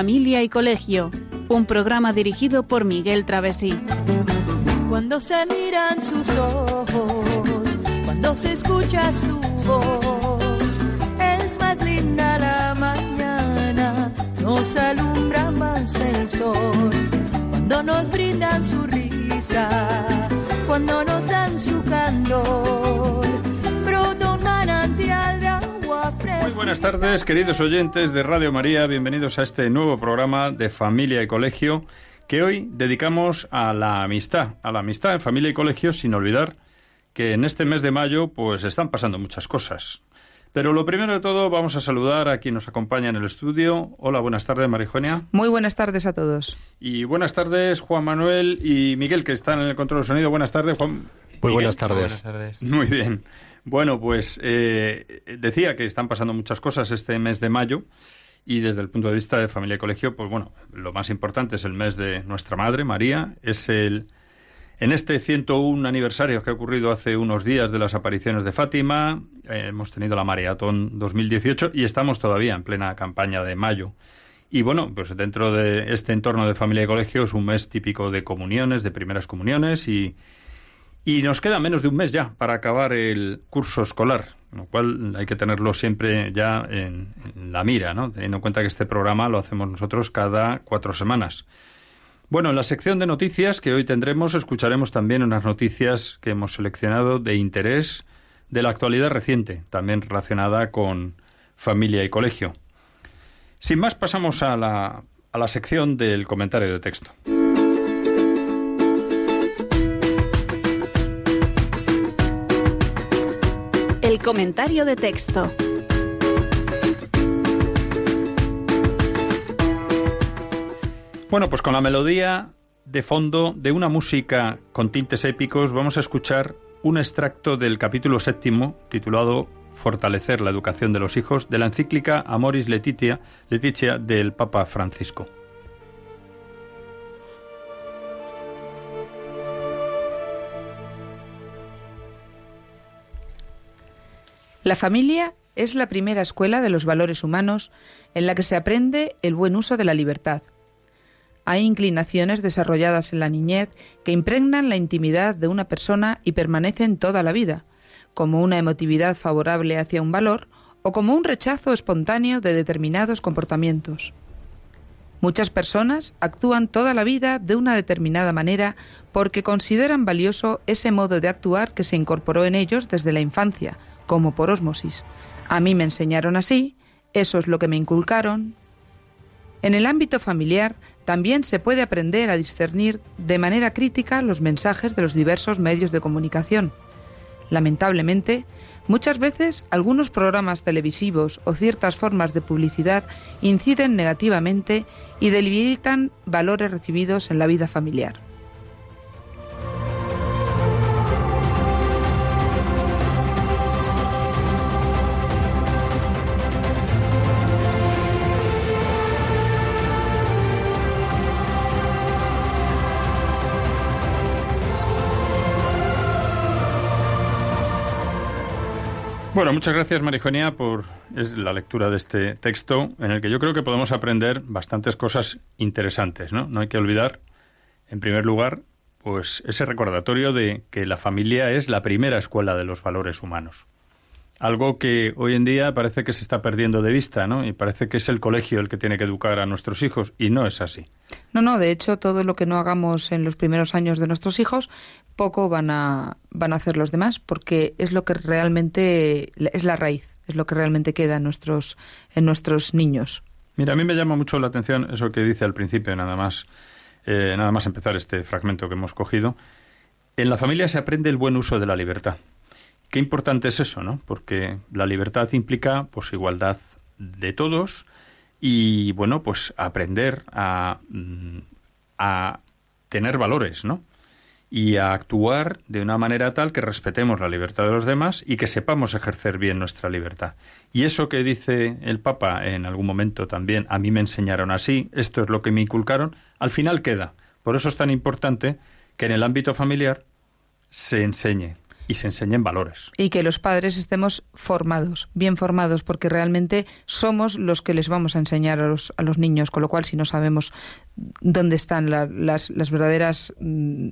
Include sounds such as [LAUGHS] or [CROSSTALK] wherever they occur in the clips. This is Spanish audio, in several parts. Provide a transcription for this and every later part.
Familia y Colegio, un programa dirigido por Miguel Travesí. Cuando se miran sus ojos, cuando se escucha su voz, es más linda la mañana, nos alumbra más el sol, cuando nos brindan su risa, cuando nos dan su candor, Muy buenas tardes, queridos oyentes de Radio María. Bienvenidos a este nuevo programa de Familia y Colegio que hoy dedicamos a la amistad, a la amistad en familia y colegio, sin olvidar que en este mes de mayo pues están pasando muchas cosas. Pero lo primero de todo vamos a saludar a quien nos acompaña en el estudio. Hola, buenas tardes, Marijonia. Muy buenas tardes a todos. Y buenas tardes, Juan Manuel y Miguel, que están en el control de sonido. Buenas tardes, Juan. Muy Miguel. buenas tardes. Muy bien. Bueno, pues eh, decía que están pasando muchas cosas este mes de mayo y desde el punto de vista de familia y colegio, pues bueno, lo más importante es el mes de nuestra madre, María. Es el en este 101 aniversario que ha ocurrido hace unos días de las apariciones de Fátima, eh, hemos tenido la Maratón 2018 y estamos todavía en plena campaña de mayo. Y bueno, pues dentro de este entorno de familia y colegio es un mes típico de comuniones, de primeras comuniones y, y nos queda menos de un mes ya para acabar el curso escolar, lo cual hay que tenerlo siempre ya en, la mira, ¿no? teniendo en cuenta que este programa lo hacemos nosotros cada cuatro semanas. Bueno, en la sección de noticias que hoy tendremos escucharemos también unas noticias que hemos seleccionado de interés de la actualidad reciente, también relacionada con familia y colegio. Sin más, pasamos a la, a la sección del comentario de texto. El comentario de texto. Bueno, pues con la melodía de fondo de una música con tintes épicos vamos a escuchar un extracto del capítulo séptimo titulado Fortalecer la educación de los hijos de la encíclica Amoris Letitia, Leticia del Papa Francisco. La familia es la primera escuela de los valores humanos en la que se aprende el buen uso de la libertad. Hay inclinaciones desarrolladas en la niñez que impregnan la intimidad de una persona y permanecen toda la vida, como una emotividad favorable hacia un valor o como un rechazo espontáneo de determinados comportamientos. Muchas personas actúan toda la vida de una determinada manera porque consideran valioso ese modo de actuar que se incorporó en ellos desde la infancia, como por ósmosis. A mí me enseñaron así, eso es lo que me inculcaron. En el ámbito familiar también se puede aprender a discernir de manera crítica los mensajes de los diversos medios de comunicación. Lamentablemente, muchas veces algunos programas televisivos o ciertas formas de publicidad inciden negativamente y debilitan valores recibidos en la vida familiar. Bueno, muchas gracias Marijonia por la lectura de este texto en el que yo creo que podemos aprender bastantes cosas interesantes, ¿no? No hay que olvidar, en primer lugar, pues ese recordatorio de que la familia es la primera escuela de los valores humanos. Algo que hoy en día parece que se está perdiendo de vista, ¿no? Y parece que es el colegio el que tiene que educar a nuestros hijos, y no es así. No, no, de hecho, todo lo que no hagamos en los primeros años de nuestros hijos, poco van a, van a hacer los demás, porque es lo que realmente es la raíz, es lo que realmente queda en nuestros, en nuestros niños. Mira, a mí me llama mucho la atención eso que dice al principio, nada más, eh, nada más empezar este fragmento que hemos cogido. En la familia se aprende el buen uso de la libertad. Qué importante es eso, ¿no? Porque la libertad implica pues igualdad de todos y bueno, pues aprender a, a tener valores, ¿no? Y a actuar de una manera tal que respetemos la libertad de los demás y que sepamos ejercer bien nuestra libertad. Y eso que dice el Papa en algún momento también, a mí me enseñaron así, esto es lo que me inculcaron, al final queda. Por eso es tan importante que en el ámbito familiar se enseñe y se enseñen valores. Y que los padres estemos formados, bien formados, porque realmente somos los que les vamos a enseñar a los, a los niños, con lo cual si no sabemos dónde están las, las verdaderas mm,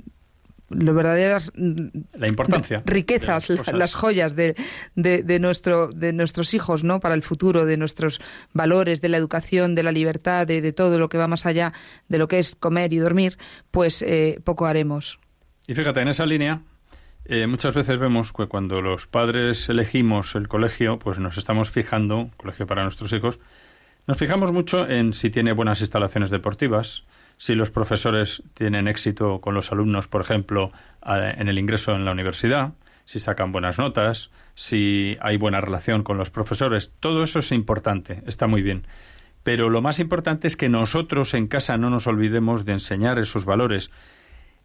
las verdaderas la importancia riquezas las, joyas de, de, nuestro de nuestros hijos no para el futuro de nuestros valores de la educación de la libertad de, de todo lo que va más allá de lo que es comer y dormir pues eh, poco haremos. Y fíjate en esa línea eh, muchas veces vemos que cuando los padres elegimos el colegio pues nos estamos fijando colegio para nuestros hijos nos fijamos mucho en si tiene buenas instalaciones deportivas si los profesores tienen éxito con los alumnos, por ejemplo, en el ingreso en la universidad, si sacan buenas notas, si hay buena relación con los profesores. Todo eso es importante, está muy bien. Pero lo más importante es que nosotros en casa no nos olvidemos de enseñar esos valores,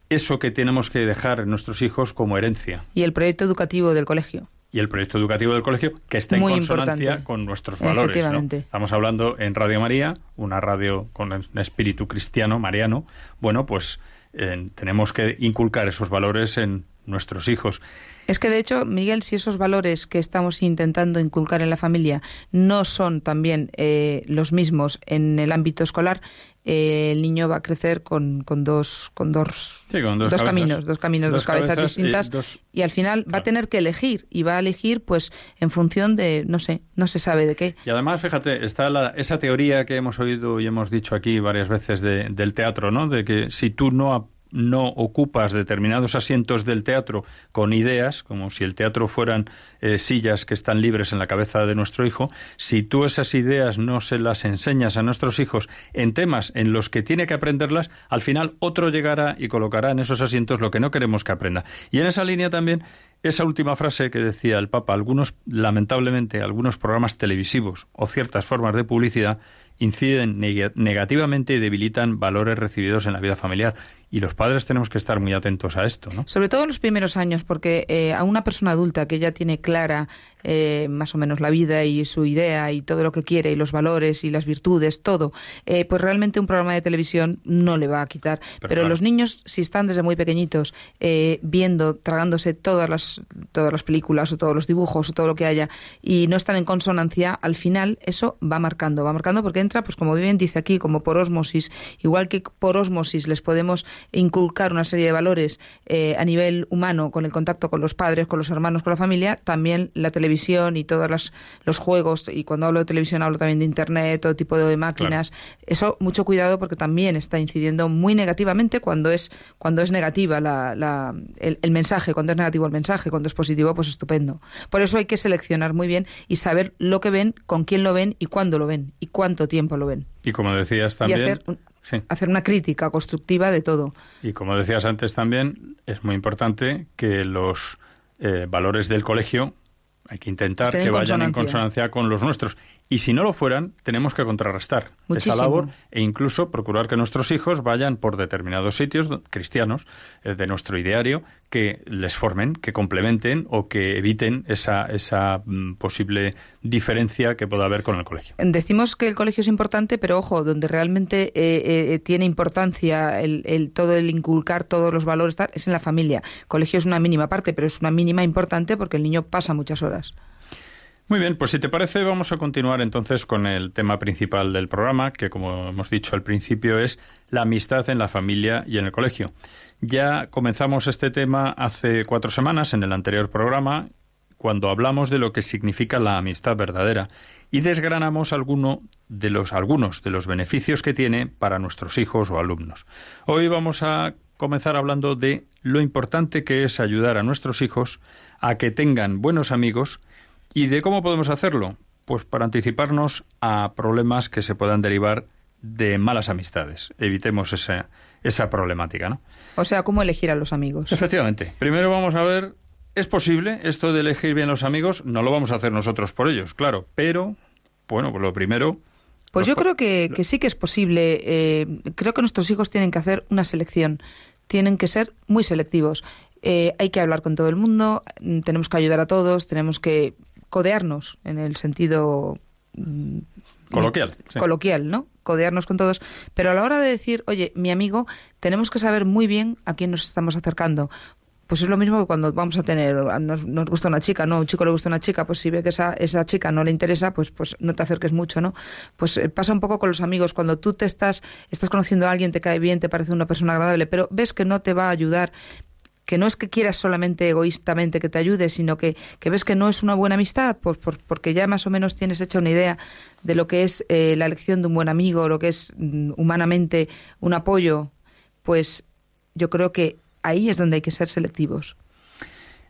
eso que tenemos que dejar en nuestros hijos como herencia. Y el proyecto educativo del colegio y el proyecto educativo del colegio que está en consonancia con nuestros valores. Estamos hablando en Radio María, una radio con espíritu cristiano, mariano. Bueno, pues eh, tenemos que inculcar esos valores en nuestros hijos. Es que de hecho, Miguel, si esos valores que estamos intentando inculcar en la familia no son también eh, los mismos en el ámbito escolar, eh, el niño va a crecer con, con dos con dos, dos, caminos, dos caminos, dos, cabezas, distintas y, al final va a tener que elegir y va a elegir pues en función de no sé, no se sabe de qué. Y además, fíjate, está esa teoría que hemos oído y hemos dicho aquí varias veces del teatro, ¿no? De que si tú no no ocupas determinados asientos del teatro con ideas, como si el teatro fueran eh, sillas que están libres en la cabeza de nuestro hijo, si tú esas ideas no se las enseñas a nuestros hijos en temas en los que tiene que aprenderlas, al final otro llegará y colocará en esos asientos lo que no queremos que aprenda. Y en esa línea también esa última frase que decía el Papa, algunos, lamentablemente, algunos programas televisivos o ciertas formas de publicidad inciden negativamente y debilitan valores recibidos en la vida familiar. Y los padres tenemos que estar muy atentos a esto, ¿no? Sobre todo en los primeros años, porque eh, a una persona adulta que ya tiene clara eh, más o menos la vida y su idea y todo lo que quiere y los valores y las virtudes, todo, eh, pues realmente un programa de televisión no le va a quitar. Pero, los niños, si están desde muy pequeñitos viendo, tragándose todas las, todas las películas o todos los dibujos o todo lo que haya y no están en consonancia, al final eso va marcando, va marcando porque entra, pues como bien dice aquí, como por osmosis, igual que por osmosis les podemos inculcar una serie de valores eh, a nivel humano con el contacto con los padres, con los hermanos, con la familia, también la televisión y todos los juegos, y cuando hablo de televisión hablo también de Internet, todo tipo de máquinas, eso mucho cuidado porque también está incidiendo muy negativamente cuando es, cuando es negativa la, el, el mensaje, cuando es negativo el mensaje, cuando es positivo, pues estupendo. Por eso hay que seleccionar muy bien y saber lo que ven, con quién lo ven y cuándo lo ven y cuánto tiempo lo ven. Y como decías también, hacer una crítica constructiva de todo. Y como decías antes también, es muy importante que los eh, valores del colegio hay que intentar que vayan en consonancia con los nuestros. Y si no lo fueran, tenemos que contrarrestar esa labor e incluso procurar que nuestros hijos vayan por determinados sitios cristianos eh, de nuestro ideario que les formen, que complementen o que eviten esa, esa mm, posible diferencia que pueda haber con el colegio. Decimos que el colegio es importante, pero ojo, donde realmente eh, eh, tiene importancia el, todo el inculcar todos los valores es en la familia. El colegio es una mínima parte, pero es una mínima importante porque el niño pasa muchas horas. Muy bien, pues si te parece vamos a continuar entonces con el tema principal del programa, que como hemos dicho al principio es la amistad en la familia y en el colegio. Ya comenzamos este tema hace cuatro semanas en el anterior programa, cuando hablamos de lo que significa la amistad verdadera y desgranamos alguno de los, algunos de los beneficios que tiene para nuestros hijos o alumnos. Hoy vamos a comenzar hablando de lo importante que es ayudar a nuestros hijos a que tengan buenos amigos ¿Y de cómo podemos hacerlo? Pues para anticiparnos a problemas que se puedan derivar de malas amistades. Evitemos esa, esa problemática, ¿no? O sea, ¿cómo elegir a los amigos? Efectivamente. Primero vamos a ver, ¿es posible esto de elegir bien los amigos? No lo vamos a hacer nosotros por ellos, claro, pero, bueno, pues lo primero... Pues yo creo que, que, sí que es posible. Eh, creo que nuestros hijos tienen que hacer una selección. Tienen que ser muy selectivos. Eh, hay que hablar con todo el mundo, tenemos que ayudar a todos, tenemos que codearnos en el sentido mm, coloquial, coloquial, ¿no? Codearnos con todos, pero a la hora de decir, oye, mi amigo, tenemos que saber muy bien a quién nos estamos acercando, pues es lo mismo que cuando vamos a tener, nos, nos, gusta una chica, no, un chico le gusta una chica, pues si ve que esa, esa chica no le interesa, pues, pues no te acerques mucho, ¿no? Pues eh, pasa un poco con los amigos, cuando tú te estás, estás conociendo a alguien, te cae bien, te parece una persona agradable, pero ves que no te va a ayudar, que no es que quieras solamente egoístamente que te ayude, sino que, que ves que no es una buena amistad, pues porque ya más o menos tienes hecha una idea de lo que es eh, la elección de un buen amigo, lo que es mm, humanamente un apoyo, pues yo creo que ahí es donde hay que ser selectivos.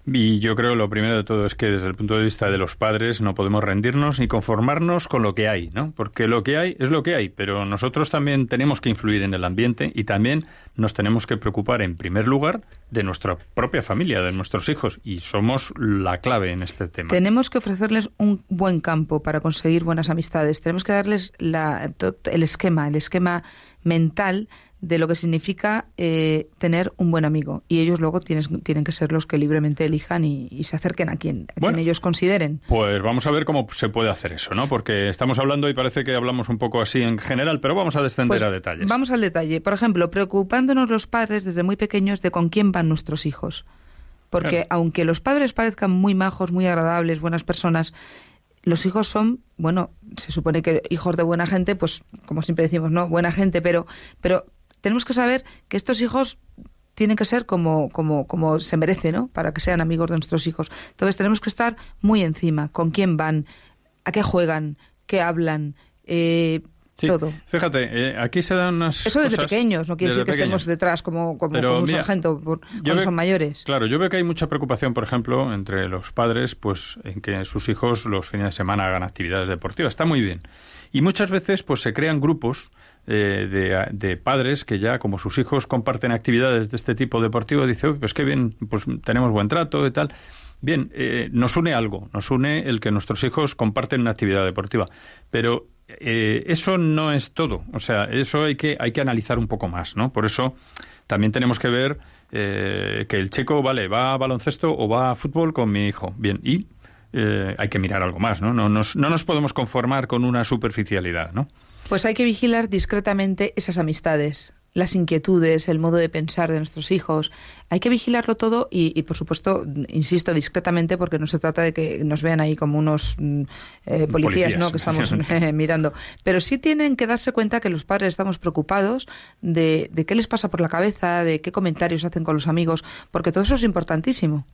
Y yo creo lo primero de todo es que desde el punto de vista de los padres no podemos rendirnos ni conformarnos con lo que hay, ¿no? Porque lo que hay es lo que hay, pero nosotros también tenemos que influir en el ambiente y también nos tenemos que preocupar en primer lugar de nuestra propia familia, de nuestros hijos y somos la clave en este tema. Tenemos que ofrecerles un buen campo para conseguir buenas amistades. Tenemos que darles la, el esquema, el esquema mental de lo que significa eh, tener un buen amigo. Y ellos luego tienen, tienen que ser los que libremente elijan y, se acerquen a quien, ellos consideren. Pues vamos a ver cómo se puede hacer eso, ¿no? Porque estamos hablando y parece que hablamos un poco así en general, pero vamos a descender pues a detalles. Vamos al detalle. Por ejemplo, preocupándonos los padres desde muy pequeños de con quién van nuestros hijos. Porque aunque los padres parezcan muy majos, muy agradables, buenas personas, los hijos son, bueno, se supone que hijos de buena gente, pues como siempre decimos, ¿no? Buena gente, pero, pero tenemos que saber que estos hijos tienen que ser como, como, como se merece, ¿no? Para que sean amigos de nuestros hijos. Entonces tenemos que estar muy encima, con quién van, a qué juegan, qué hablan, eh, todo. Fíjate, eh, aquí se dan unas. Eso desde pequeños, no quiere decir que estemos detrás como, como, un sargento cuando son mayores. Claro, yo veo que hay mucha preocupación, por ejemplo, entre los padres, pues en que sus hijos los fines de semana hagan actividades deportivas. Está muy bien. Y muchas veces, pues se crean grupos eh, de, padres que ya, como sus hijos comparten actividades de este tipo deportivo, dice, pues qué bien, pues tenemos buen trato y tal. Bien, eh, nos une algo, nos une el que nuestros hijos comparten una actividad deportiva, pero eh, eso no es todo, o sea, eso hay que, hay que analizar un poco más, ¿no? Por eso también tenemos que ver que el chico, vale, va a baloncesto o va a fútbol con mi hijo, bien, y hay que mirar algo más, ¿no? No nos, no nos podemos conformar con una superficialidad, ¿no? Pues hay que vigilar discretamente esas amistades, las inquietudes, el modo de pensar de nuestros hijos. Hay que vigilarlo todo y, por supuesto, insisto, discretamente porque no se trata de que nos vean ahí como unos mm, eh, policías, ¿no? que estamos eh, [LAUGHS] [LAUGHS] mirando. Pero sí tienen que darse cuenta que los padres estamos preocupados de, de qué les pasa por la cabeza, de qué comentarios hacen con los amigos, porque todo eso es importantísimo.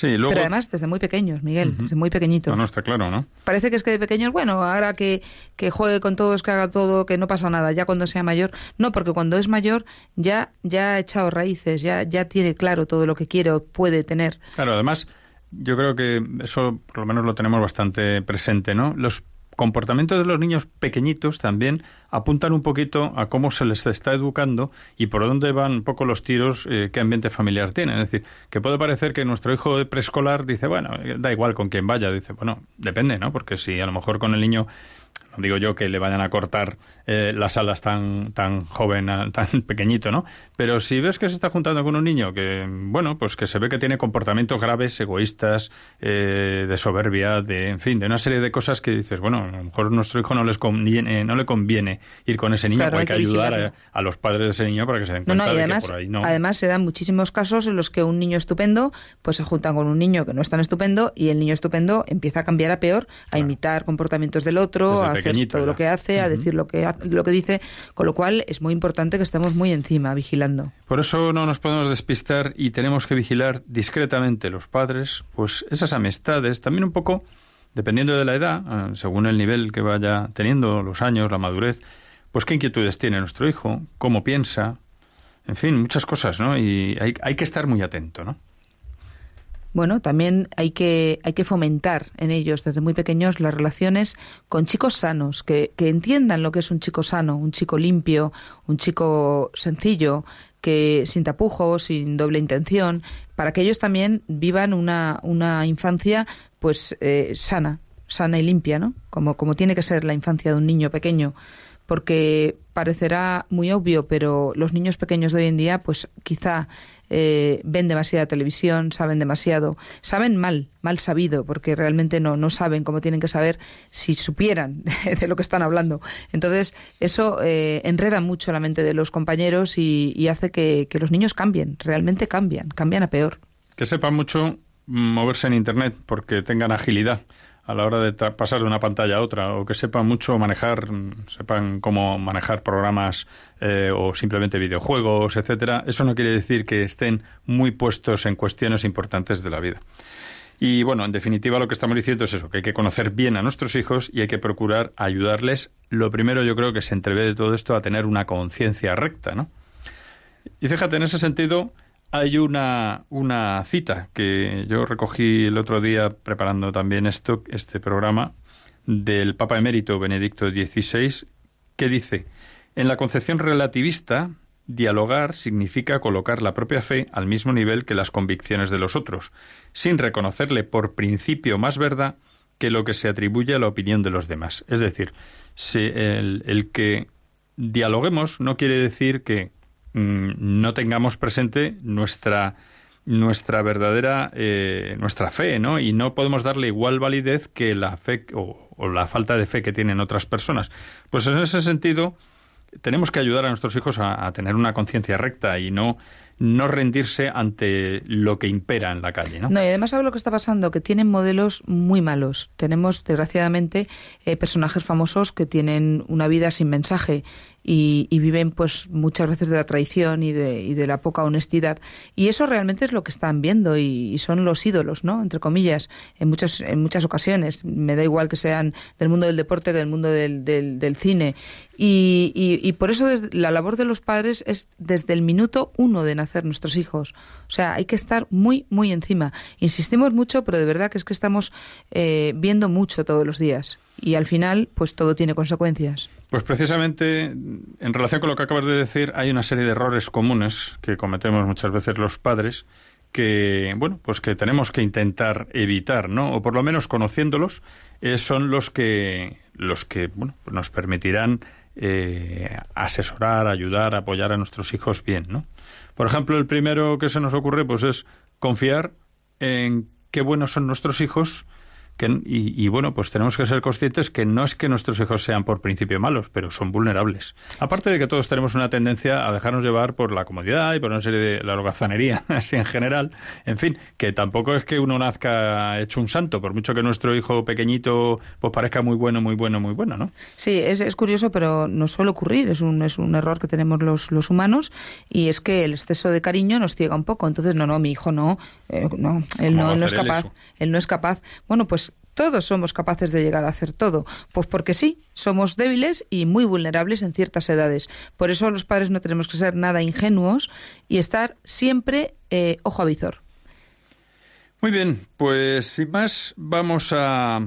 Pero además desde muy pequeños, Miguel, desde muy pequeñitos. No, no, está claro, ¿no? Parece que es que de pequeños, bueno, ahora que, que juegue con todos, que haga todo, que no pasa nada, ya cuando sea mayor. No, porque cuando es mayor ya, ya ha echado raíces, ya, ya tiene claro todo lo que quiere o puede tener. Claro, además, yo creo que eso por lo menos lo tenemos bastante presente, ¿no? Los comportamientos de los niños pequeñitos también apuntan un poquito a cómo se les está educando y por dónde van un poco los tiros, eh, qué ambiente familiar tienen. Es decir, que puede parecer que nuestro hijo de preescolar dice, bueno, da igual con quién vaya. Dice, bueno, depende, ¿no? Porque si a lo mejor con el niño no digo yo que le vayan a cortar eh, las alas tan, tan joven, tan [LAUGHS] pequeñito, ¿no? Pero si ves que se está juntando con un niño que, bueno, pues que se ve que tiene comportamientos graves, egoístas, eh, de soberbia, de, en fin, de una serie de cosas que dices, bueno, a lo mejor a nuestro hijo no les conviene, no le conviene ir con ese niño, hay, que, ayudar a, los padres de ese niño para que se den cuenta de además, que por ahí no. Además, se dan muchísimos casos en los que un niño estupendo, pues se junta con un niño que no es tan estupendo y el niño estupendo empieza a cambiar a peor, a imitar comportamientos del otro, a hacer todo lo que hace, a decir lo que, lo que dice, con lo cual es muy importante que estemos muy encima, vigilando. Por eso no nos podemos despistar y tenemos que vigilar discretamente los padres, pues esas amistades, también un poco, dependiendo de la edad, ah, según el nivel que vaya teniendo, los años, la madurez, pues qué inquietudes tiene nuestro hijo, cómo piensa, en fin, muchas cosas, ¿no? Y hay, hay que estar muy atento, ¿no? Bueno, también hay que, hay que fomentar en ellos desde muy pequeños las relaciones con chicos sanos, que, que entiendan lo que es un chico sano, un chico limpio, un chico sencillo, que sin tapujos, sin doble intención, para que ellos también vivan una, una infancia pues eh, sana, sana y limpia, ¿no? Como, como tiene que ser la infancia de un niño pequeño porque parecerá muy obvio, pero los niños pequeños de hoy en día, pues quizá eh, ven demasiada televisión, saben demasiado, saben mal, mal sabido, porque realmente no, no saben cómo tienen que saber si supieran [LAUGHS] de lo que están hablando. Entonces, eso eh, enreda mucho la mente de los compañeros y, y hace que, que los niños cambien, realmente cambian, cambian a peor. Que sepan mucho moverse en Internet porque tengan agilidad a la hora de pasar de una pantalla a otra o que sepan mucho manejar, sepan cómo manejar programas eh, o simplemente videojuegos, etcétera, eso no quiere decir que estén muy puestos en cuestiones importantes de la vida. Y bueno, en definitiva lo que estamos diciendo es eso, que hay que conocer bien a nuestros hijos y hay que procurar ayudarles. Lo primero yo creo que se entrevé de todo esto a tener una conciencia recta, ¿no? Y fíjate, en ese sentido, hay una, una cita que yo recogí el otro día preparando también esto, este programa del Papa Emérito Benedicto XVI, que dice, en la concepción relativista, dialogar significa colocar la propia fe al mismo nivel que las convicciones de los otros, sin reconocerle por principio más verdad que lo que se atribuye a la opinión de los demás. Es decir, el, el que dialoguemos no quiere decir que no tengamos presente nuestra nuestra verdadera eh, nuestra fe, ¿no? Y no podemos darle igual validez que la fe o, la falta de fe que tienen otras personas. Pues en ese sentido tenemos que ayudar a nuestros hijos a tener una conciencia recta y no no rendirse ante lo que impera en la calle. ¿no? no, y además sabe lo que está pasando, que tienen modelos muy malos. Tenemos, desgraciadamente, eh, personajes famosos que tienen una vida sin mensaje y, viven pues muchas veces de la traición y de, y de, la poca honestidad y eso realmente es lo que están viendo y, son los ídolos no entre comillas en muchos en muchas ocasiones me da igual que sean del mundo del deporte del mundo del, del, cine y, y, por eso la labor de los padres es desde el minuto uno de nacer nuestros hijos. O sea hay que estar muy muy encima. Insistimos mucho pero de verdad que es que estamos eh, viendo mucho todos los días. Y al final pues todo tiene consecuencias. Pues precisamente en relación con lo que acabas de decir, hay una serie de errores comunes que cometemos muchas veces los padres que, bueno, pues que tenemos que intentar evitar, ¿no? O por lo menos conociéndolos, eh, son los que, los que, bueno, pues nos permitirán eh, asesorar, ayudar, apoyar a nuestros hijos bien, ¿no? Por ejemplo, el primero que se nos ocurre, pues es confiar en qué buenos son nuestros hijos y, bueno, pues tenemos que ser conscientes que no es que nuestros hijos sean por principio malos, pero son vulnerables. Aparte de que todos tenemos una tendencia a dejarnos llevar por la comodidad y por una serie de la holgazanería, [LAUGHS] así en general. En fin, que tampoco es que uno nazca hecho un santo, por mucho que nuestro hijo pequeñito pues parezca muy bueno, muy bueno, muy bueno, ¿no? Sí, es, es curioso, pero no suele ocurrir. Es un, es un error que tenemos los, los humanos y es que el exceso de cariño nos ciega un poco. Entonces, no, no, mi hijo no, eh, no, él no, él no es capaz. Él no es capaz. Bueno, pues todos somos capaces de llegar a hacer todo. Pues porque sí, somos débiles y muy vulnerables en ciertas edades. Por eso los padres no tenemos que ser nada ingenuos y estar siempre eh, ojo a visor. Muy bien, pues sin más vamos a,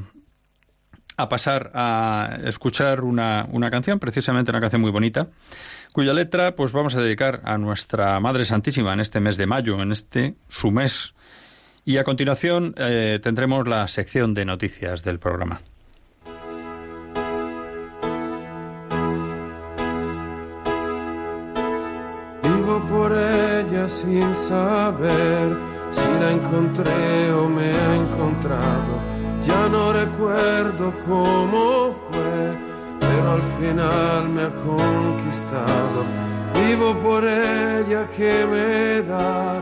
a pasar a escuchar una, una canción, precisamente una canción muy bonita, cuya letra pues vamos a dedicar a nuestra Madre Santísima en este mes de mayo, en este su mes y a continuación eh, tendremos la sección de noticias del programa. Vivo por ella sin saber si la encontré o me ha encontrado. Ya no recuerdo cómo fue, pero al final me ha conquistado. Vivo por ella que me da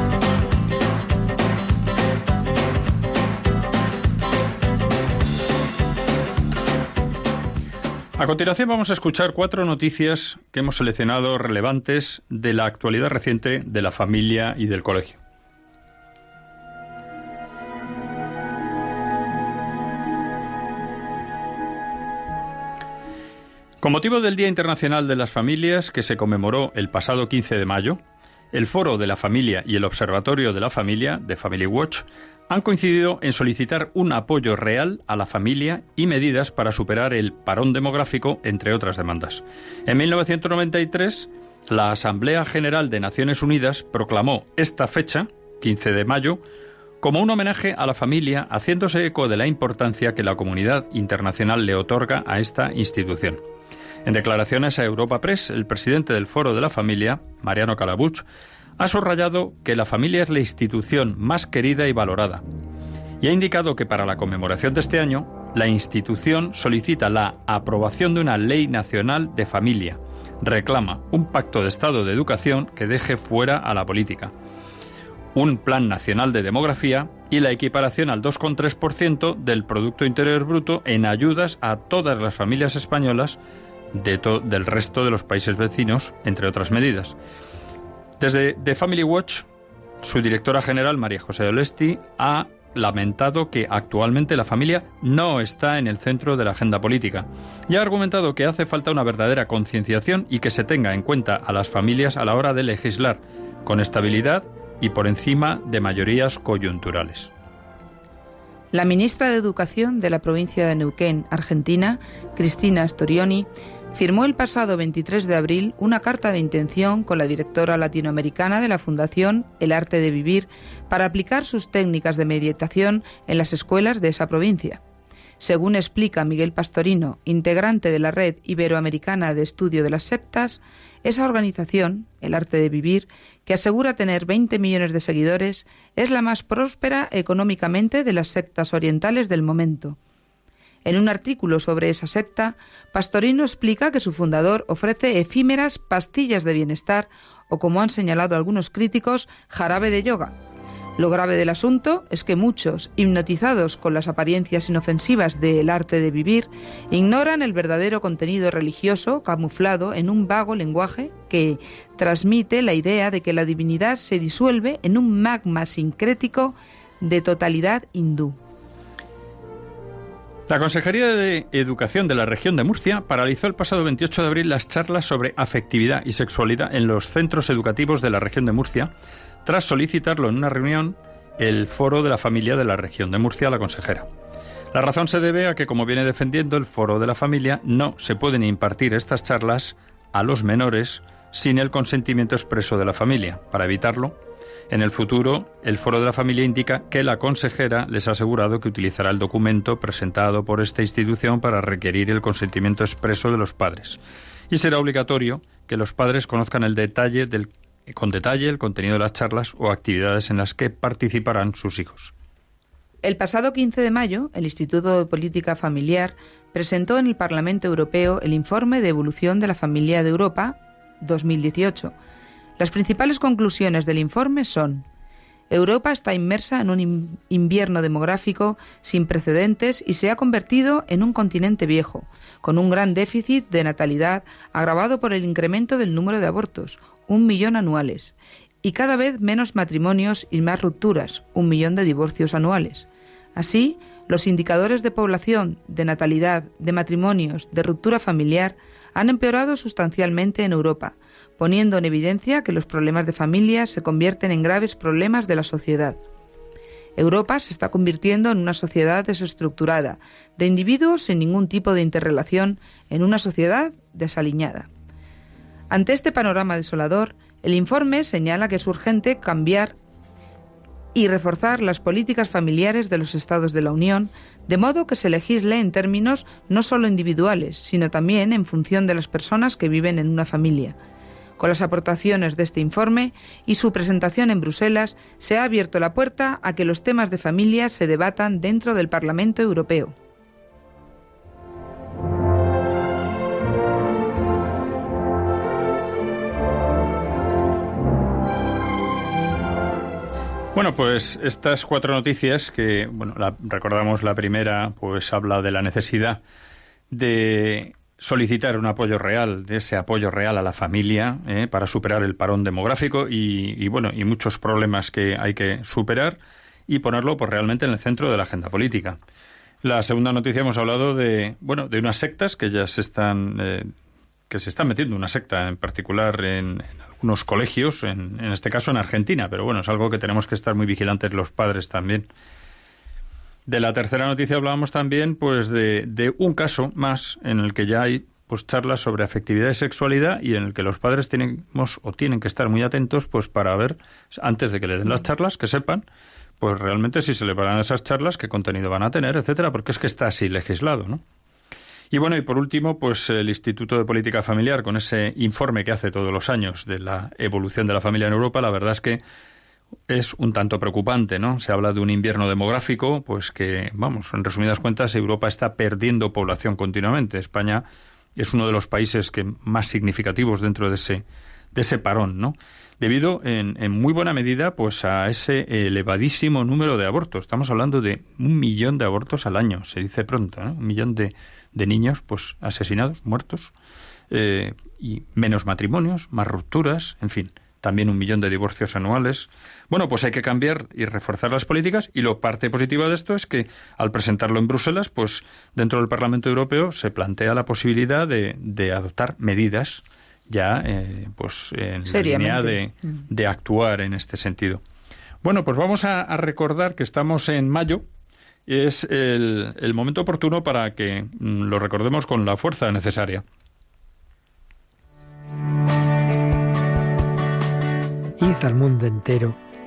A continuación vamos a escuchar cuatro noticias que hemos seleccionado relevantes de la actualidad reciente de la familia y del colegio. Con motivo del Día Internacional de las Familias, que se conmemoró el pasado 15 de mayo, el Foro de la Familia y el Observatorio de la Familia, de Family Watch, han coincidido en solicitar un apoyo real a la familia y medidas para superar el parón demográfico, entre otras demandas. En 1993, la Asamblea General de Naciones Unidas proclamó esta fecha, 15 de mayo, como un homenaje a la familia, haciéndose eco de la importancia que la comunidad internacional le otorga a esta institución. En declaraciones a Europa Press, el presidente del Foro de la Familia, Mariano Calabuch, ha subrayado que la familia es la institución más querida y valorada, y ha indicado que para la conmemoración de este año, la institución solicita la aprobación de una ley nacional de familia, reclama un pacto de Estado de educación que deje fuera a la política, un plan nacional de demografía y la equiparación al 2,3% del Producto Interior Bruto en ayudas a todas las familias españolas del resto de los países vecinos, entre otras medidas. Desde The Family Watch, su directora general, María José Olesti, ha lamentado que actualmente la familia no está en el centro de la agenda política y ha argumentado que hace falta una verdadera concienciación y que se tenga en cuenta a las familias a la hora de legislar, con estabilidad y por encima de mayorías coyunturales. La ministra de Educación de la provincia de Neuquén, Argentina, Cristina Storioni, firmó el pasado 23 de abril una carta de intención con la directora latinoamericana de la Fundación El Arte de Vivir para aplicar sus técnicas de meditación en las escuelas de esa provincia. Según explica Miguel Pastorino, integrante de la Red Iberoamericana de Estudio de las Septas, esa organización, El Arte de Vivir, que asegura tener 20 millones de seguidores, es la más próspera económicamente de las sectas orientales del momento. En un artículo sobre esa secta, Pastorino explica que su fundador ofrece efímeras pastillas de bienestar o, como han señalado algunos críticos, jarabe de yoga. Lo grave del asunto es que muchos, hipnotizados con las apariencias inofensivas del arte de vivir, ignoran el verdadero contenido religioso camuflado en un vago lenguaje que transmite la idea de que la divinidad se disuelve en un magma sincrético de totalidad hindú. La Consejería de Educación de la región de Murcia paralizó el pasado 28 de abril las charlas sobre afectividad y sexualidad en los centros educativos de la región de Murcia, tras solicitarlo en una reunión el Foro de la Familia de la región de Murcia la consejera. La razón se debe a que, como viene defendiendo el Foro de la Familia, no se pueden impartir estas charlas a los menores sin el consentimiento expreso de la familia. Para evitarlo, en el futuro, el Foro de la Familia indica que la consejera les ha asegurado que utilizará el documento presentado por esta institución para requerir el consentimiento expreso de los padres. Y será obligatorio que los padres conozcan el detalle con detalle el contenido de las charlas o actividades en las que participarán sus hijos. El pasado 15 de mayo, el Instituto de Política Familiar presentó en el Parlamento Europeo el informe de evolución de la familia de Europa 2018. Las principales conclusiones del informe son Europa está inmersa en un in- invierno demográfico sin precedentes y se ha convertido en un continente viejo, con un gran déficit de natalidad agravado por el incremento del número de abortos, un millón anuales, y cada vez menos matrimonios y más rupturas, un millón de divorcios anuales. Así, los indicadores de población, de natalidad, de matrimonios, de ruptura familiar han empeorado sustancialmente en Europa, poniendo en evidencia que los problemas de familia se convierten en graves problemas de la sociedad. Europa se está convirtiendo en una sociedad desestructurada, de individuos sin ningún tipo de interrelación, en una sociedad desaliñada. Ante este panorama desolador, el informe señala que es urgente cambiar y reforzar las políticas familiares de los Estados de la Unión, de modo que se legisle en términos no solo individuales, sino también en función de las personas que viven en una familia. Con las aportaciones de este informe y su presentación en Bruselas, se ha abierto la puerta a que los temas de familia se debatan dentro del Parlamento Europeo. Bueno, pues estas cuatro noticias que, bueno, recordamos la primera, pues habla de la necesidad de solicitar un apoyo real, de ese apoyo real a la familia eh, para superar el parón demográfico y, bueno y muchos problemas que hay que superar y ponerlo pues realmente en el centro de la agenda política. La segunda noticia hemos hablado de bueno de unas sectas que ya se están eh, que se están metiendo una secta en particular en, unos colegios, en, en, este caso en Argentina, pero bueno, es algo que tenemos que estar muy vigilantes los padres también. De la tercera noticia hablábamos también pues de, un caso más en el que ya hay pues charlas sobre afectividad y sexualidad y en el que los padres tenemos o tienen que estar muy atentos pues para ver antes de que le den las charlas que sepan pues realmente si se le van esas charlas qué contenido van a tener etcétera porque es que está así legislado no y bueno, y por último, pues el Instituto de Política Familiar, con ese informe que hace todos los años de la evolución de la familia en Europa, la verdad es que es un tanto preocupante, ¿no? Se habla de un invierno demográfico, pues que, vamos, en resumidas cuentas, Europa está perdiendo población continuamente. España es uno de los países que más significativos dentro de ese, de ese parón, ¿no? Debido en, en muy buena medida, pues a ese elevadísimo número de abortos. Estamos hablando de un millón de abortos al año, se dice pronto, ¿no? Un millón de, de niños pues asesinados, muertos, eh, y menos matrimonios, más rupturas, en fin, también un millón de divorcios anuales. Bueno, pues hay que cambiar y reforzar las políticas y lo parte positiva de esto es que al presentarlo en Bruselas, pues dentro del Parlamento Europeo se plantea la posibilidad de, de adoptar medidas ya eh, pues en la línea de, mm. de, actuar en este sentido. Bueno, pues vamos a, a recordar que estamos en mayo, es el, momento oportuno para que mm, lo recordemos con la fuerza necesaria. Id al mundo entero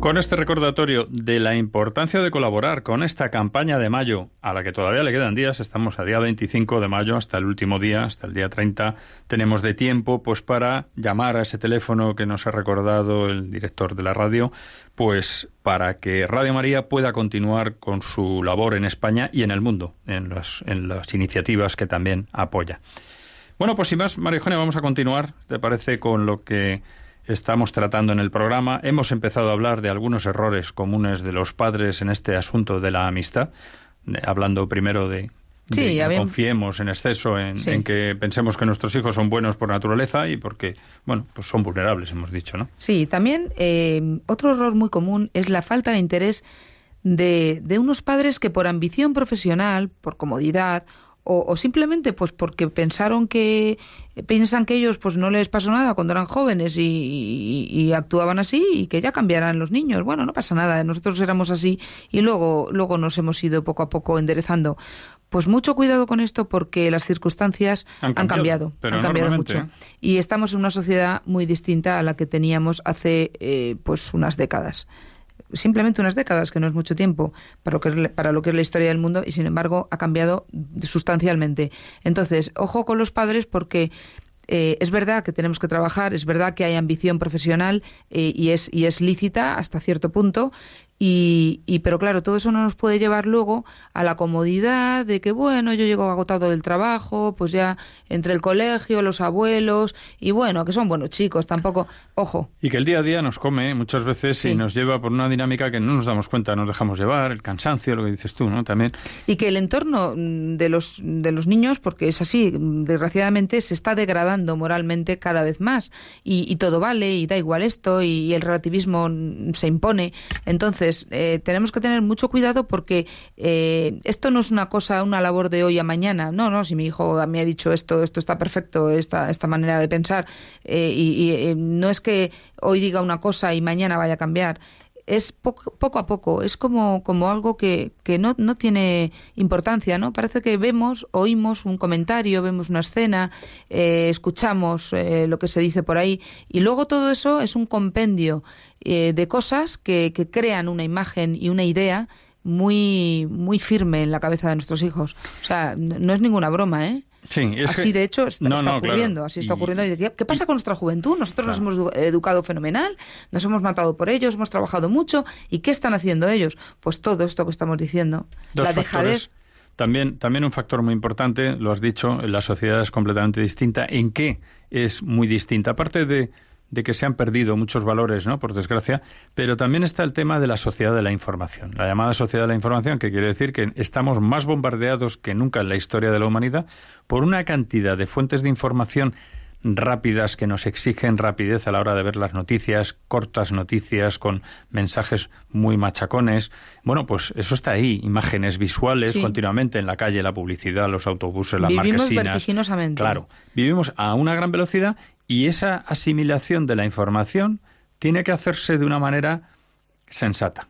Con este recordatorio de la importancia de colaborar con esta campaña de mayo, a la que todavía le quedan días, estamos a día 25 de mayo hasta el último día, hasta el día 30, tenemos de tiempo pues para llamar a ese teléfono que nos ha recordado el director de la radio, pues para que Radio María pueda continuar con su labor en España y en el mundo, en, en las iniciativas que también apoya. Bueno, pues sin más, María Eugenia, vamos a continuar, ¿te parece? Con lo que estamos tratando en el programa. Hemos empezado a hablar de algunos errores comunes de los padres en este asunto de la amistad, hablando primero de, que confiemos en exceso en, que pensemos que nuestros hijos son buenos por naturaleza y porque, bueno, pues son vulnerables, hemos dicho, ¿no? Sí, también eh, otro error muy común es la falta de interés de, de unos padres que por ambición profesional, por comodidad o, simplemente pues porque pensaron que piensan que ellos pues no les pasó nada cuando eran jóvenes y, actuaban así y que ya cambiarán los niños. Bueno, no pasa nada, nosotros éramos así y luego, luego nos hemos ido poco a poco enderezando. Pues mucho cuidado con esto porque las circunstancias han cambiado, han cambiado, mucho. ¿eh? Y estamos en una sociedad muy distinta a la que teníamos hace eh, pues unas décadas simplemente unas décadas, que no es mucho tiempo para lo que es, para lo que es la historia del mundo, y sin embargo ha cambiado sustancialmente. Entonces, ojo con los padres porque eh, es verdad que tenemos que trabajar, es verdad que hay ambición profesional y, es, y es lícita hasta cierto punto, y, y, pero claro, todo eso no nos puede llevar luego a la comodidad de que, bueno, yo llego agotado del trabajo, pues ya entre el colegio, los abuelos, y bueno, que son buenos chicos, tampoco, ojo. Y que el día a día nos come muchas veces y nos lleva por una dinámica que no nos damos cuenta, nos dejamos llevar, el cansancio, lo que dices tú, ¿no? También. Y que el entorno de los, de los niños, porque es así, desgraciadamente se está degradando moralmente cada vez más, y, y todo vale, y da igual esto, y el relativismo se impone. Entonces, eh, tenemos que tener mucho cuidado porque eh, esto no es una cosa, una labor de hoy a mañana. No, no, si mi hijo me ha dicho esto, esto está perfecto, esta, esta manera de pensar, eh, y, no es que hoy diga una cosa y mañana vaya a cambiar es poco, poco, a poco, es como, como algo que, que no, no, tiene importancia, ¿no? Parece que vemos, oímos un comentario, vemos una escena, escuchamos lo que se dice por ahí y luego todo eso es un compendio eh, de cosas que, que crean una imagen y una idea muy muy firme en la cabeza de nuestros hijos. O sea, no es ninguna broma, ¿eh? Sí, así de hecho está, ocurriendo, así está ocurriendo. ¿Qué pasa con nuestra juventud? Nosotros nos hemos educado fenomenal, nos hemos matado por ellos, hemos trabajado mucho. ¿Y qué están haciendo ellos? Pues todo esto que estamos diciendo. la dejadez. También, también un factor muy importante, lo has dicho, la sociedad es completamente distinta. ¿En qué es muy distinta? Aparte de de que se han perdido muchos valores, ¿no? Por desgracia, pero también está el tema de la sociedad de la información, la llamada sociedad de la información, que quiere decir que estamos más bombardeados que nunca en la historia de la humanidad por una cantidad de fuentes de información rápidas que nos exigen rapidez a la hora de ver las noticias, cortas noticias con mensajes muy machacones. Bueno, pues eso está ahí, imágenes visuales continuamente en la calle, la publicidad, los autobuses, las vivimos marquesinas. vertiginosamente. Claro, vivimos a una gran velocidad y esa asimilación de la información tiene que hacerse de una manera sensata.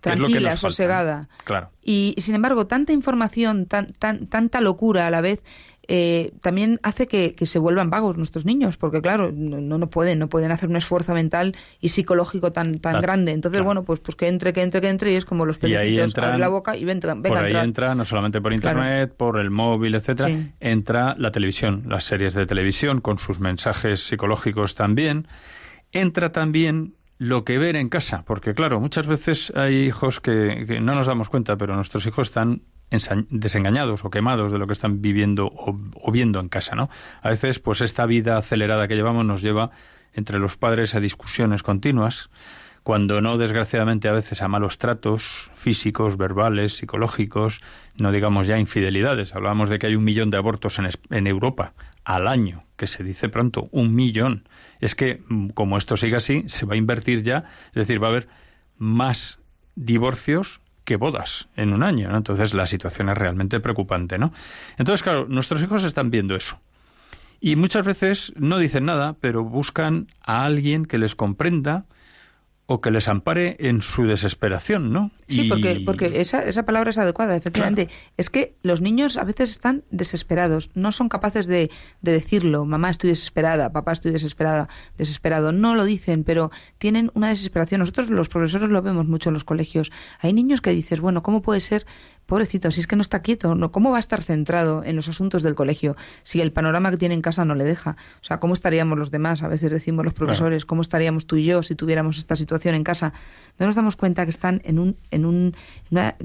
Tranquila, sosegada. Claro. Y, sin embargo, tanta información, tan, tan, tanta locura a la vez, eh, también hace que, se vuelvan vagos nuestros niños, porque claro, no, no pueden, no pueden hacer un esfuerzo mental y psicológico tan, tan grande. Entonces, bueno, pues, pues que entre, que entre, que entre, y es como los pelitos abre la boca y ven, venga, Por ahí entra, no solamente por internet, por el móvil, etcétera, entra la televisión, las series de televisión con sus mensajes psicológicos también. Entra también lo que ver en casa, porque claro, muchas veces hay hijos que, no nos damos cuenta, pero nuestros hijos están desengañados o quemados de lo que están viviendo o, viendo en casa, ¿no? A veces, pues esta vida acelerada que llevamos nos lleva entre los padres a discusiones continuas, cuando no, desgraciadamente, a veces a malos tratos físicos, verbales, psicológicos, no digamos ya infidelidades. Hablábamos de que hay un millón de abortos en, en Europa al año, que se dice pronto, un millón es que mm, como esto sigue así, se va a invertir ya, es decir, va a haber más divorcios que bodas en un año, Entonces la situación es realmente preocupante, ¿no? Entonces, claro, nuestros hijos están viendo eso. Y muchas veces no dicen nada, pero buscan a alguien que les comprenda, o que les ampare en su desesperación, ¿no? Sí, porque, porque esa, esa palabra es adecuada, efectivamente. Es que los niños a veces están desesperados, no son capaces de, de, decirlo, mamá estoy desesperada, papá estoy desesperada, desesperado. No lo dicen, pero tienen una desesperación. Nosotros los profesores lo vemos mucho en los colegios. Hay niños que dices, bueno, ¿cómo puede ser Pobrecito, si es que no está quieto, ¿no? ¿cómo va a estar centrado en los asuntos del colegio si el panorama que tiene en casa no le deja? O sea, ¿cómo estaríamos los demás? A veces decimos los profesores, ¿cómo estaríamos tú y yo si tuviéramos esta situación en casa? No nos damos cuenta que están en, un, en, un, una,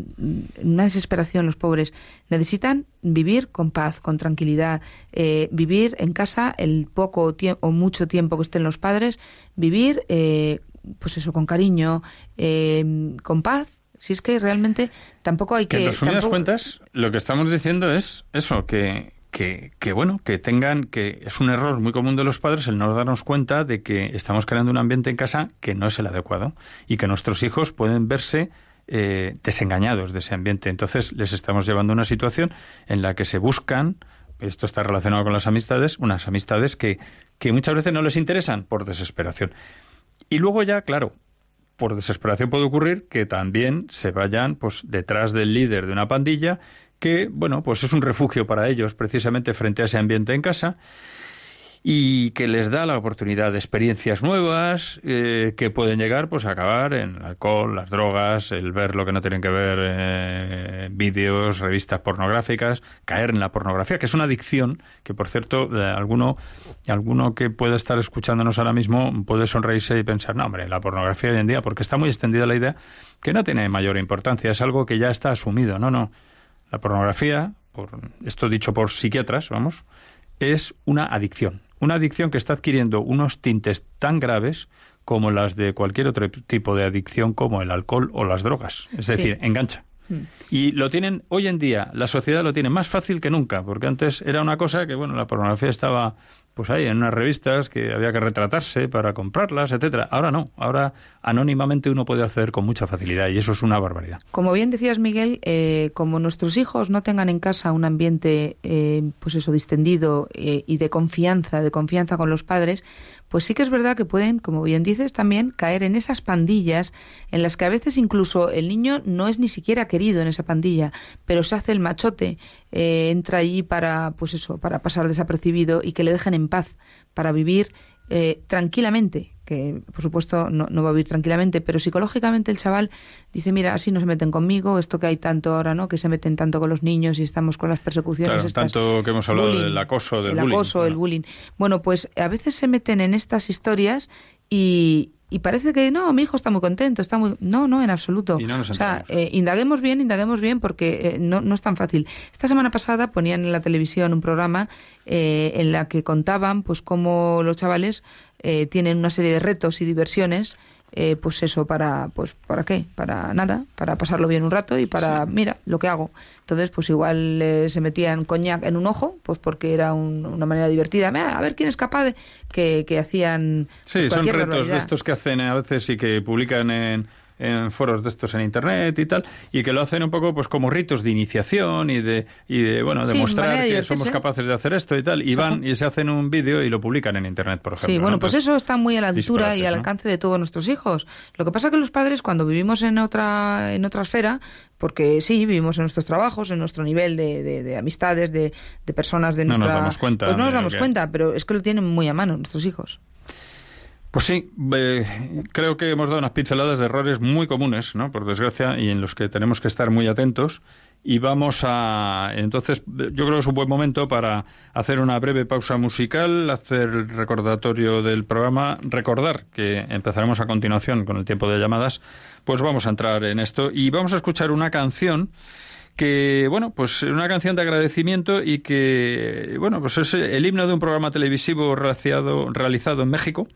desesperación los pobres. Necesitan vivir con paz, con tranquilidad, eh, vivir en casa el poco o mucho tiempo que estén los padres, vivir, eh, pues eso, con cariño, eh, con paz si es que realmente tampoco hay que... En resumidas cuentas, lo que estamos diciendo es eso, que, que, que, bueno, que tengan, que es un error muy común de los padres el no darnos cuenta de que estamos creando un ambiente en casa que no es el adecuado y que nuestros hijos pueden verse eh, desengañados de ese ambiente. Entonces les estamos llevando a una situación en la que se buscan, esto está relacionado con las amistades, unas amistades que, que muchas veces no les interesan por desesperación. Y luego ya, claro, por desesperación puede ocurrir que también se vayan pues detrás del líder de una pandilla que, bueno, pues es un refugio para ellos precisamente frente a ese ambiente en casa y que les da la oportunidad de experiencias nuevas eh, que pueden llegar pues a acabar en alcohol, las drogas, el ver lo que no tienen que ver, eh, vídeos, revistas pornográficas, caer en la pornografía, que es una adicción que por cierto alguno alguno que pueda estar escuchándonos ahora mismo puede sonreírse y pensar, no hombre, la pornografía hoy en día, porque está muy extendida la idea que no tiene mayor importancia, es algo que ya está asumido, no, no. La pornografía, por esto dicho por psiquiatras, vamos, es una adicción una adicción que está adquiriendo unos tintes tan graves como las de cualquier otro tipo de adicción como el alcohol o las drogas. Es decir, engancha. Mm. Y lo tienen, hoy en día, la sociedad lo tiene más fácil que nunca, porque antes era una cosa que, bueno, la pornografía estaba pues ahí en unas revistas que había que retratarse para comprarlas, etcétera. Ahora no, ahora anónimamente uno puede hacer con mucha facilidad y eso es una barbaridad. Como bien decías Miguel, eh, como nuestros hijos no tengan en casa un ambiente, eh, pues eso distendido eh, y de confianza, de confianza con los padres, pues sí que es verdad que pueden, como bien dices, también caer en esas pandillas en las que a veces incluso el niño no es ni siquiera querido en esa pandilla, pero se hace el machote, eh, entra allí para, pues eso, para pasar desapercibido y que le dejen en paz, para vivir eh, tranquilamente, que por supuesto no, va a vivir tranquilamente, pero psicológicamente el chaval dice, mira, así no se meten conmigo, esto que hay tanto ahora, ¿no? Que se meten tanto con los niños y estamos con las persecuciones. Claro, tanto que hemos hablado del acoso, del el acoso, el bullying. Bueno, pues a veces se meten en estas historias y, y parece que no, mi hijo está muy contento, está muy... No, no, en absoluto. o sea, eh, indaguemos bien, indaguemos bien porque eh, no, no es tan fácil. Esta semana pasada ponían en la televisión un programa eh, en la que contaban pues cómo los chavales tienen una serie de retos y diversiones eh, pues eso, para, pues, ¿para qué? Para nada, para pasarlo bien un rato y para, mira, lo que hago. Entonces, pues igual eh, se metían coñac en un ojo, pues porque era una manera divertida. a ver quién es capaz de... que, que hacían... Sí, pues, son retos de estos que hacen a veces y que publican en en foros de estos en internet y tal, y que lo hacen un poco pues como ritos de iniciación y de, y de bueno, demostrar que somos capaces de hacer esto y tal, y van y se hacen un vídeo y lo publican en internet, por ejemplo. Sí, bueno, pues eso está muy a la altura y al alcance de todos nuestros hijos. Lo que pasa que los padres cuando vivimos en otra en otra esfera, porque sí, vivimos en nuestros trabajos, en nuestro nivel de, de, amistades, de, de, personas de nuestra... No nos damos cuenta. Pues no nos damos cuenta, pero es que lo tienen muy a mano nuestros hijos. Pues sí, creo que hemos dado unas pinceladas de errores muy comunes, ¿no? Por desgracia, y en los que tenemos que estar muy atentos. Y vamos a. Entonces, yo creo que es un buen momento para hacer una breve pausa musical, hacer el recordatorio del programa, recordar que empezaremos a continuación con el tiempo de llamadas. Pues vamos a entrar en esto y vamos a escuchar una canción que, bueno, pues una canción de agradecimiento y que, bueno, pues es el himno de un programa televisivo realizado en México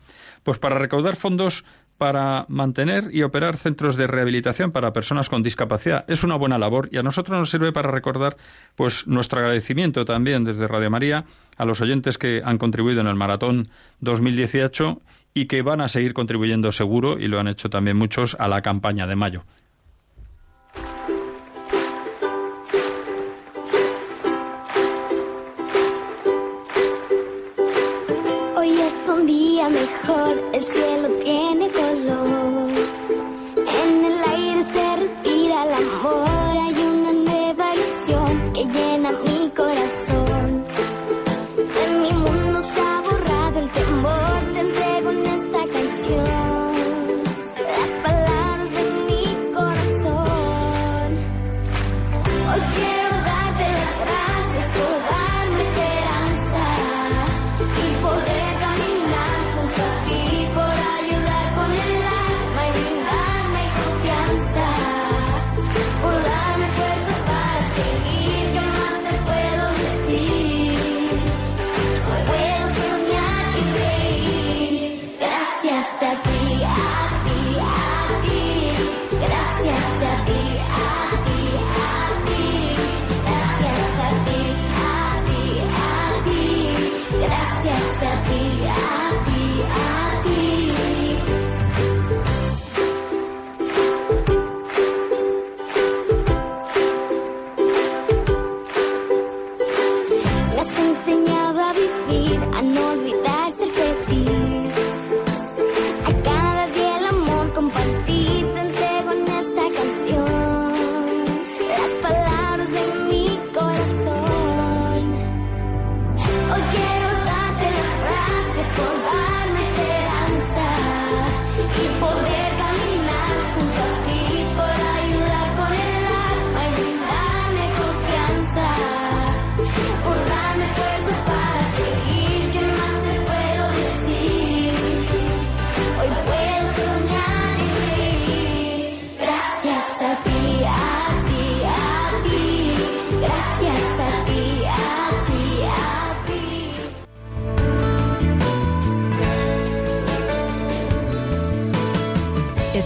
pues para recaudar fondos para mantener y operar centros de rehabilitación para personas con discapacidad. Es una buena labor y a nosotros nos sirve para recordar pues nuestro agradecimiento también desde Radio María a los oyentes que han contribuido en el maratón 2018 y que van a seguir contribuyendo seguro y lo han hecho también muchos a la campaña de mayo. El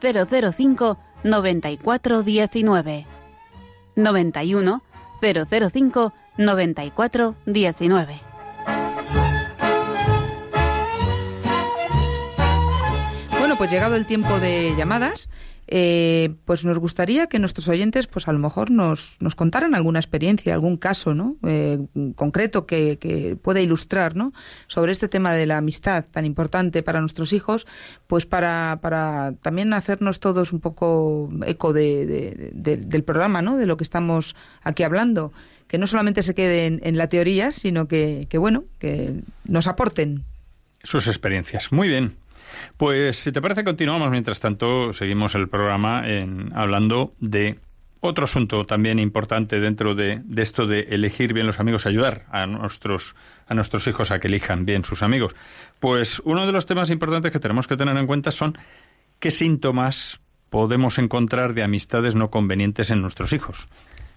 005 94 19. 91 005 94 19. Bueno, pues llegado el tiempo de llamadas, eh, pues nos gustaría que nuestros oyentes, pues a lo mejor nos, nos contaran alguna experiencia, algún caso, ¿no? Eh, concreto que, que pueda ilustrar, ¿no? Sobre este tema de la amistad tan importante para nuestros hijos, pues para, para también hacernos todos un poco eco de, de- de- del programa, ¿no? De lo que estamos aquí hablando. Que no solamente se quede en, en la teoría, sino que, que, bueno, que nos aporten. sus experiencias. Muy bien. Pues si te parece continuamos, mientras tanto seguimos el programa en, hablando de otro asunto también importante dentro de, esto de elegir bien los amigos, ayudar a nuestros, a nuestros hijos a que elijan bien sus amigos. Pues uno de los temas importantes que tenemos que tener en cuenta son qué síntomas podemos encontrar de amistades no convenientes en nuestros hijos.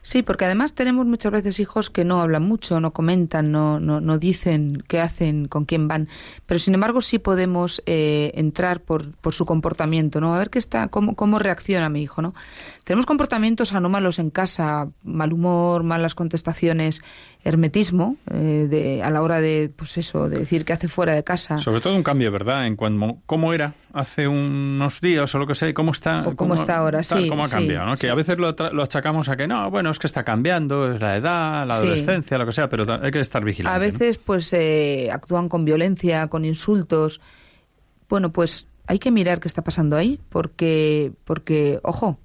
Sí, porque además tenemos muchas veces hijos que no hablan mucho, no comentan, no, no, no dicen qué hacen, con quién van, pero sin embargo sí podemos eh, entrar por, por su comportamiento, ¿no? A ver qué está, cómo, cómo reacciona mi hijo, ¿no? Tenemos comportamientos anómalos en casa, mal humor, malas contestaciones, hermetismo eh, de, a la hora de, pues eso, de decir qué hace fuera de casa. Sobre todo un cambio, ¿verdad? En cuanto cómo era hace unos días o lo que sea, cómo está, O cómo está ahora, tal, sí, cómo ha sí, cambiado, ¿no? sí. Que a veces lo, achacamos a que no, bueno, es que está cambiando, es la edad, la adolescencia, lo que sea, pero hay que estar vigilante. A ¿no? veces, pues, eh, actúan con violencia, con insultos. Bueno, pues hay que mirar qué está pasando ahí, porque, porque, ojo,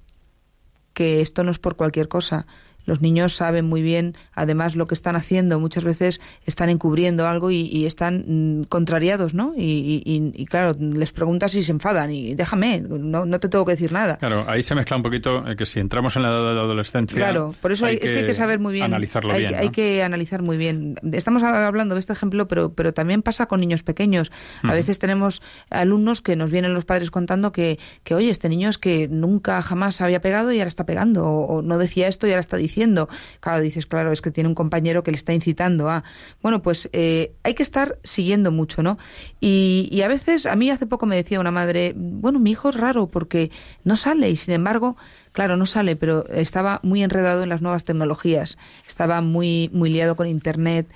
que esto no es por cualquier cosa. Los niños saben muy bien, además, lo que están haciendo. Muchas veces están encubriendo algo y, y están mm, contrariados, ¿no? Y, y- y- y, claro, les preguntas y se enfadan y déjame, no, no te tengo que decir nada. Claro, ahí se mezcla un poquito eh, que si entramos en la edad de la adolescencia. Claro, por eso hay- es que hay que saber muy bien. Analizarlo hay, bien. hay que analizar muy bien. Estamos hablando de este ejemplo, pero, pero también pasa con niños pequeños. A veces tenemos alumnos que nos vienen los padres contando que, que, oye, este niño es que nunca jamás había pegado y ahora está pegando, o, o no decía esto y ahora está diciendo. Claro, dices, claro, es que tiene un compañero que le está incitando a. Bueno, pues eh, hay que estar siguiendo mucho, ¿no? Y, y a veces, a mí hace poco me decía una madre, bueno, mi hijo es raro porque no sale y sin embargo, claro, no sale, pero estaba muy enredado en las nuevas tecnologías, estaba muy, muy liado con Internet.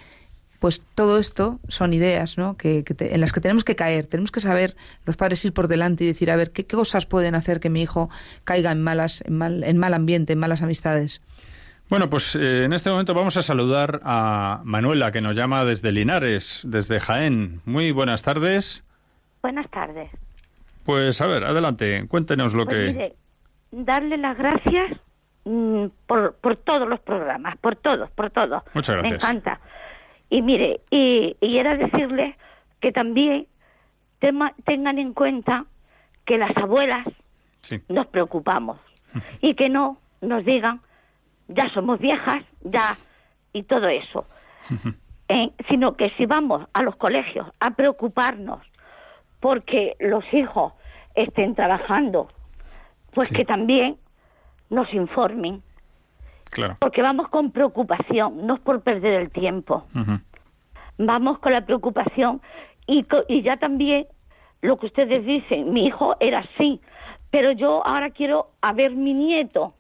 Pues todo esto son ideas ¿no? que, que en las que tenemos que caer. Tenemos que saber, los padres, ir por delante y decir, a ver, ¿qué, qué cosas pueden hacer que mi hijo caiga en, malas, en, mal, en mal ambiente, en malas amistades? Bueno, pues eh, en este momento vamos a saludar a Manuela, que nos llama desde Linares, desde Jaén. Muy buenas tardes. Buenas tardes. Pues a ver, adelante, cuéntenos lo Pues que. mire, darle las gracias mm, por, por todos los programas, por todos, por todos. Muchas Me gracias. encanta. Y mire, y, y era decirle que también tema- tengan en cuenta que las abuelas Sí. nos preocupamos y que no nos digan ya somos viejas, ya y todo eso, Eh, sino que si vamos a los colegios a preocuparnos porque los hijos estén trabajando, pues Sí. que también nos informen, Claro. porque vamos con preocupación, no es por perder el tiempo. Vamos con la preocupación y, y ya también lo que ustedes dicen, mi hijo era así, pero yo ahora quiero a ver mi nieto,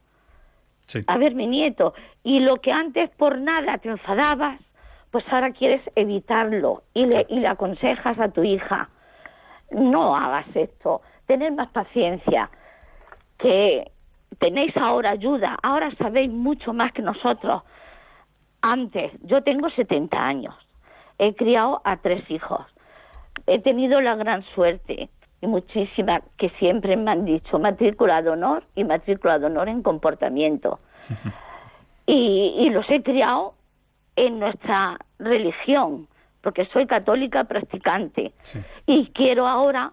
Sí. a ver mi nieto, y lo que antes por nada te enfadabas, pues ahora quieres evitarlo y le, y le aconsejas a tu hija, no hagas esto, tener más paciencia, que tenéis ahora ayuda, ahora sabéis mucho más que nosotros. Antes, yo tengo 70 años, he criado a tres hijos, he tenido la gran suerte y muchísima que siempre me han dicho matrícula de honor y matrícula de honor en comportamiento. Y, y los he criado en nuestra religión, porque soy católica practicante. Sí. Y quiero ahora,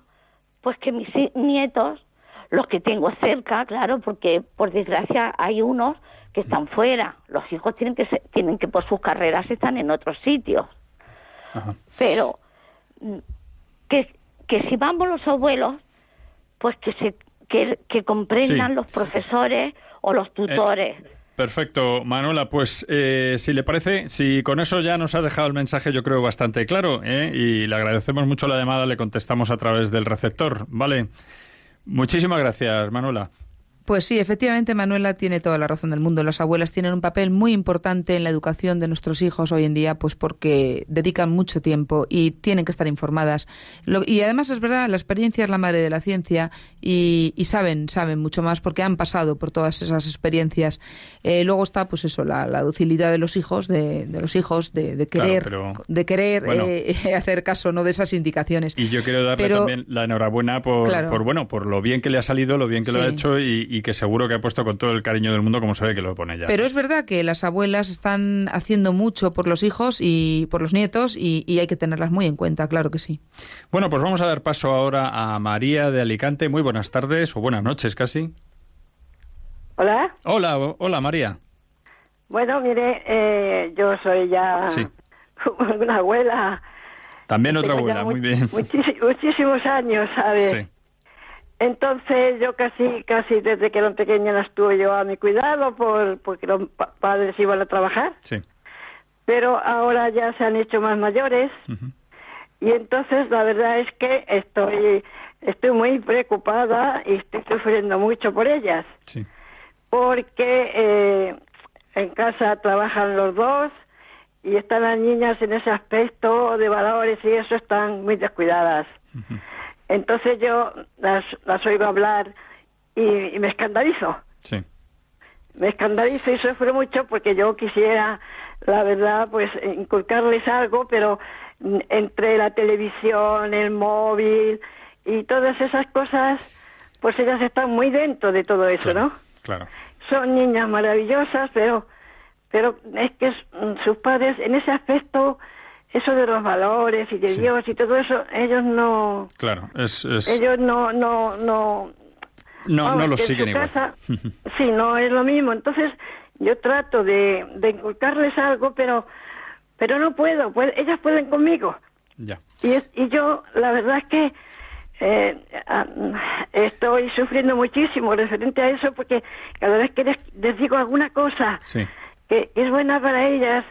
pues que mis nietos, los que tengo cerca, claro, porque por desgracia hay unos que están fuera. Los hijos tienen que ser- tienen que por sus carreras están en otros sitios. Ajá. Pero mm, que, que si vamos los abuelos, pues que se que, que comprendan Sí. los profesores o los tutores. Perfecto, Manuela. Pues eh, si le parece, si con eso ya nos ha dejado el mensaje, yo creo bastante claro, ¿eh? y le agradecemos mucho la llamada, le contestamos a través del receptor, ¿vale? Muchísimas gracias, Manuela. Pues sí, efectivamente Manuela tiene toda la razón del mundo. Las abuelas tienen un papel muy importante en la educación de nuestros hijos hoy en día, pues porque dedican mucho tiempo y tienen que estar informadas. Lo- y además es verdad, la experiencia es la madre de la ciencia y, y saben, saben mucho más porque han pasado por todas esas experiencias. Eh, luego está, pues eso, la, la docilidad de los hijos, de, de los hijos, de, de Claro, querer, pero- de querer bueno. eh, [LAUGHS] hacer caso, no de esas indicaciones. Y yo quiero darle Pero- también la enhorabuena por, Claro. por, bueno, por lo bien que le ha salido, lo bien que lo ha hecho y, y que seguro que ha puesto con todo el cariño del mundo, como sabe que lo pone ya. Pero es verdad que las abuelas están haciendo mucho por los hijos y por los nietos y, y hay que tenerlas muy en cuenta, claro que sí. Bueno, pues vamos a dar paso ahora a María de Alicante. Muy buenas tardes o buenas noches casi. Hola. Hola, hola María. Bueno, mire, eh, yo soy ya Sí. [LAUGHS] una abuela. También otra abuela, muy mu- bien. [LAUGHS] muchísi- muchísimos años, ¿sabes? Sí. Entonces yo casi, casi desde que eran pequeña las tuve yo a mi cuidado por, porque los pa- padres iban a trabajar. Sí. Pero ahora ya se han hecho más mayores y entonces la verdad es que estoy, estoy muy preocupada y estoy sufriendo mucho por ellas. Sí. porque eh, en casa trabajan los dos y están las niñas en ese aspecto de valores y eso están muy descuidadas. Entonces yo las, las oigo hablar y, y me escandalizo. Sí. Me escandalizo y sufro mucho porque yo quisiera, la verdad, pues inculcarles algo, pero entre la televisión, el móvil y todas esas cosas, pues ellas están muy dentro de todo eso, ¿no? Claro. son niñas maravillosas, pero pero es que mm, sus padres en ese aspecto eso de los valores y de Sí. Dios y todo eso ellos no Claro, es, es- ellos no no no no, vamos, no los siguen igual. casa- [LAUGHS] sí no es lo mismo entonces yo trato de, de inculcarles algo pero pero no puedo pues, ellas pueden conmigo ya. y, es- y yo, la verdad es que eh, ah, estoy sufriendo muchísimo referente a eso porque cada vez que les, les digo alguna cosa Sí. que es buena para ellas,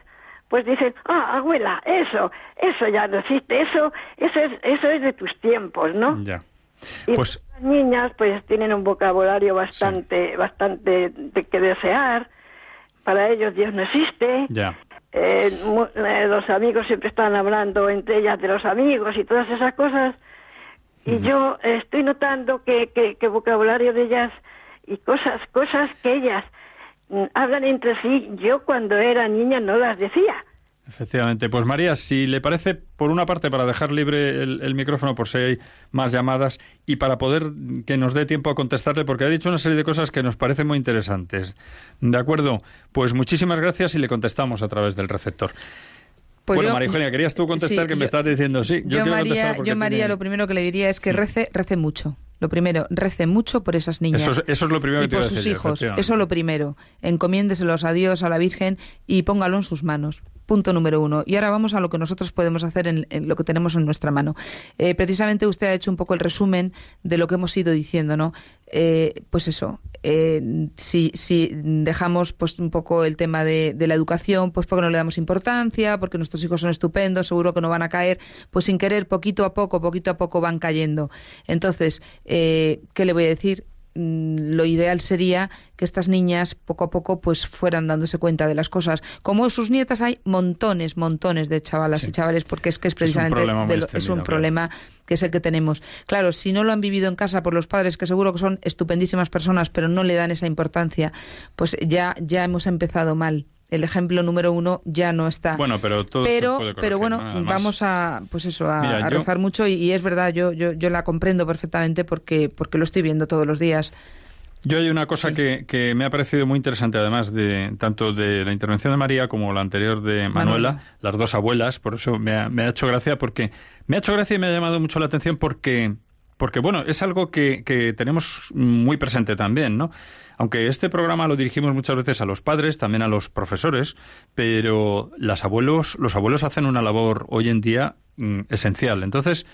pues dicen, ah, abuela, eso, eso ya no existe, eso, eso es, eso es de tus tiempos, ¿no? Ya. Y Pues las niñas pues tienen un vocabulario bastante, bastante de que desear. Para ellos Dios no existe. ya. Eh, eh, los amigos siempre están hablando entre ellas de los amigos y todas esas cosas. Y yo estoy notando que, que, que vocabulario de ellas y cosas, cosas que ellas hablan entre sí, yo cuando era niña no las decía. Efectivamente. Pues María, si le parece, por una parte, para dejar libre el, el micrófono por si hay más llamadas y para poder que nos dé tiempo a contestarle, porque ha dicho una serie de cosas que nos parecen muy interesantes. ¿De acuerdo? Pues muchísimas gracias y le contestamos a través del receptor. Pues bueno, yo- María Eugenia, querías tú contestar sí, que me estás diciendo sí. Yo, quiero contestar María, porque yo María tiene- lo primero que le diría es que rece, rece mucho. Lo primero, rece mucho por esas niñas. Eso es, eso es lo primero y que por sus decir hijos. Eso lo primero. Encomiéndeselos a Dios, a la Virgen y póngalo en sus manos. Punto número uno. Y ahora vamos a lo que nosotros podemos hacer en, lo que tenemos en nuestra mano. Eh, precisamente usted ha hecho un poco el resumen de lo que hemos ido diciendo, ¿no? Eh, pues eso, eh, si, si dejamos pues un poco el tema de, de la educación, pues porque no le damos importancia, porque nuestros hijos son estupendos, seguro que no van a caer, pues sin querer, poquito a poco, poquito a poco van cayendo. Entonces, ¿qué le voy a decir? Mm, lo ideal sería que estas niñas poco a poco pues fueran dándose cuenta de las cosas. Como sus nietas hay montones, montones de chavalas y chavales porque es que es precisamente problema muy de lo- es un claro. problema que es el que tenemos. Claro, si no lo han vivido en casa por los padres que seguro que son estupendísimas personas, pero no le dan esa importancia, pues ya ya hemos empezado mal. El ejemplo número uno ya no está Bueno, pero todo pero puede corregir, pero bueno vamos a pues eso a, Mira, a yo- rezar mucho y, y es verdad yo, yo yo la comprendo perfectamente porque porque lo estoy viendo todos los días Yo hay una cosa que, que me ha parecido muy interesante, además de tanto de la intervención de María como la anterior de Manuela, Manuela. las dos abuelas, por eso me ha, me ha hecho gracia, porque me ha hecho gracia y me ha llamado mucho la atención porque, porque bueno, es algo que, que tenemos muy presente también, ¿no? Aunque este programa lo dirigimos muchas veces a los padres, también a los profesores, pero las abuelos, los abuelos hacen una labor hoy en día mm, esencial. Entonces,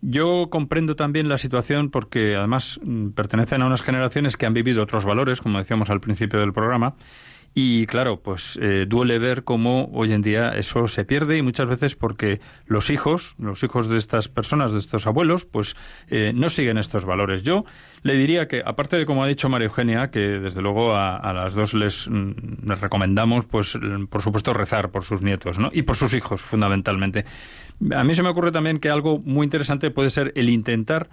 yo comprendo también la situación porque además mm, pertenecen a unas generaciones que han vivido otros valores, como decíamos al principio del programa, y claro, pues eh, duele ver cómo hoy en día eso se pierde y muchas veces porque los hijos, los hijos de estas personas, de estos abuelos, pues eh, no siguen estos valores. Yo le diría que, aparte de como ha dicho María Eugenia, que desde luego a, las dos les, mm, les recomendamos, pues mm, por supuesto rezar por sus nietos, ¿no? Y por sus hijos, fundamentalmente. A mí se me ocurre también que algo muy interesante puede ser el intentar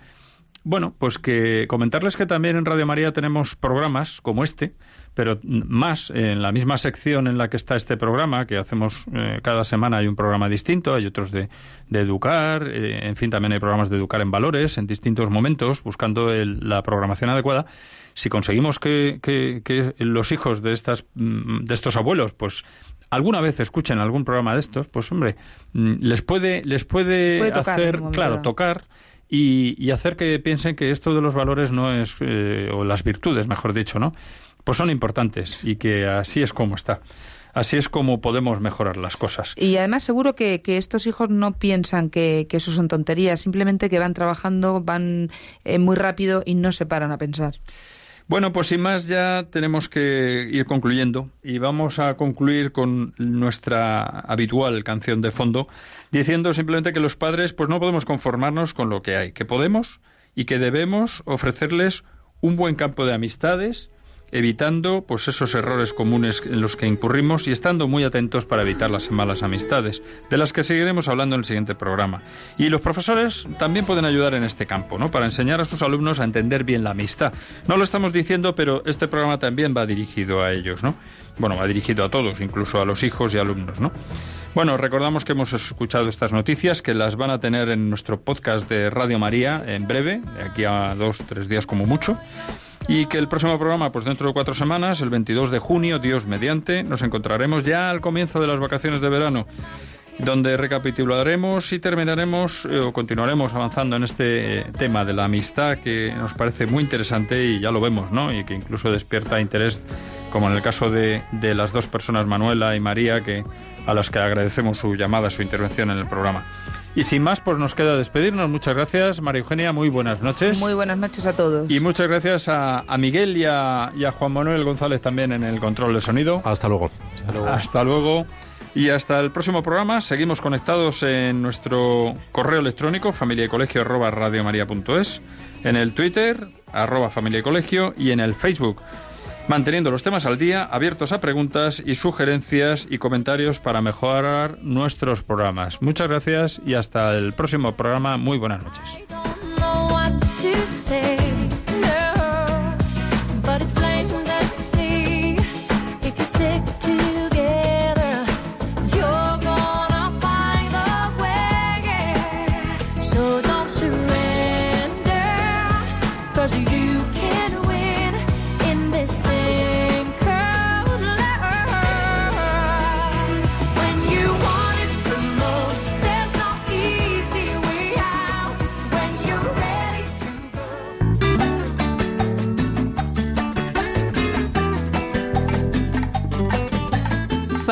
bueno, pues que comentarles que también en Radio María tenemos programas como este, pero más en la misma sección en la que está este programa, que hacemos eh, cada semana hay un programa distinto, hay otros de, de educar, eh, en fin, también hay programas de educar en valores en distintos momentos, buscando el- la programación adecuada. Si conseguimos que, que- que los hijos de estas mm, de estos abuelos, pues alguna vez escuchen algún programa de estos, pues hombre, mm, les puede les puede, Puede tocar en hacer, claro, tocar y, y hacer que piensen que esto de los valores no es, eh, o las virtudes, mejor dicho, ¿no? Pues son importantes y que así es como está. Así es como podemos mejorar las cosas. Y además seguro que, que estos hijos no piensan que, que eso son tonterías, simplemente que van trabajando, van eh, muy rápido y no se paran a pensar. Bueno, pues sin más ya tenemos que ir concluyendo y vamos a concluir con nuestra habitual canción de fondo diciendo simplemente que los padres pues no podemos conformarnos con lo que hay, que podemos y que debemos ofrecerles un buen campo de amistades evitando pues esos errores comunes en los que incurrimos y estando muy atentos para evitar las malas amistades, de las que seguiremos hablando en el siguiente programa. Y los profesores también pueden ayudar en este campo, ¿no? Para enseñar a sus alumnos a entender bien la amistad. No lo estamos diciendo, pero este programa también va dirigido a ellos, ¿no? Bueno, va dirigido a todos, incluso a los hijos y alumnos, ¿no? Bueno, recordamos que hemos escuchado estas noticias, que las van a tener en nuestro podcast de Radio María en breve, de aquí a dos, tres días como mucho. Y que el próximo programa, pues dentro de cuatro semanas, el 22 de junio, Dios mediante, nos encontraremos ya al comienzo de las vacaciones de verano, donde recapitularemos y terminaremos eh, o continuaremos avanzando en este eh, tema de la amistad que nos parece muy interesante y ya lo vemos, ¿no? Y que incluso despierta interés, como en el caso de, de las dos personas, Manuela y María, que a las que agradecemos su llamada, su intervención en el programa. Y sin más, pues nos queda despedirnos. Muchas gracias, María Eugenia. Muy buenas noches. Muy buenas noches a todos. Y muchas gracias a, a Miguel y a, y a Juan Manuel González también en el control de sonido. Hasta luego. Hasta luego. Hasta luego. Y hasta el próximo programa. Seguimos conectados en nuestro correo electrónico familia y colegio arroba radiomaria.es, en el Twitter arroba familia y colegio y en el Facebook. Manteniendo los temas al día, abiertos a preguntas y sugerencias y comentarios para mejorar nuestros programas. Muchas gracias y hasta el próximo programa. Muy buenas noches.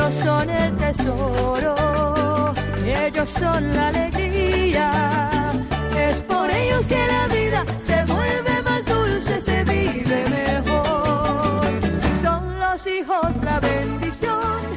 Ellos son el tesoro, ellos son la alegría. Es por ellos que la vida se vuelve más dulce, se vive mejor. Son los hijos la bendición.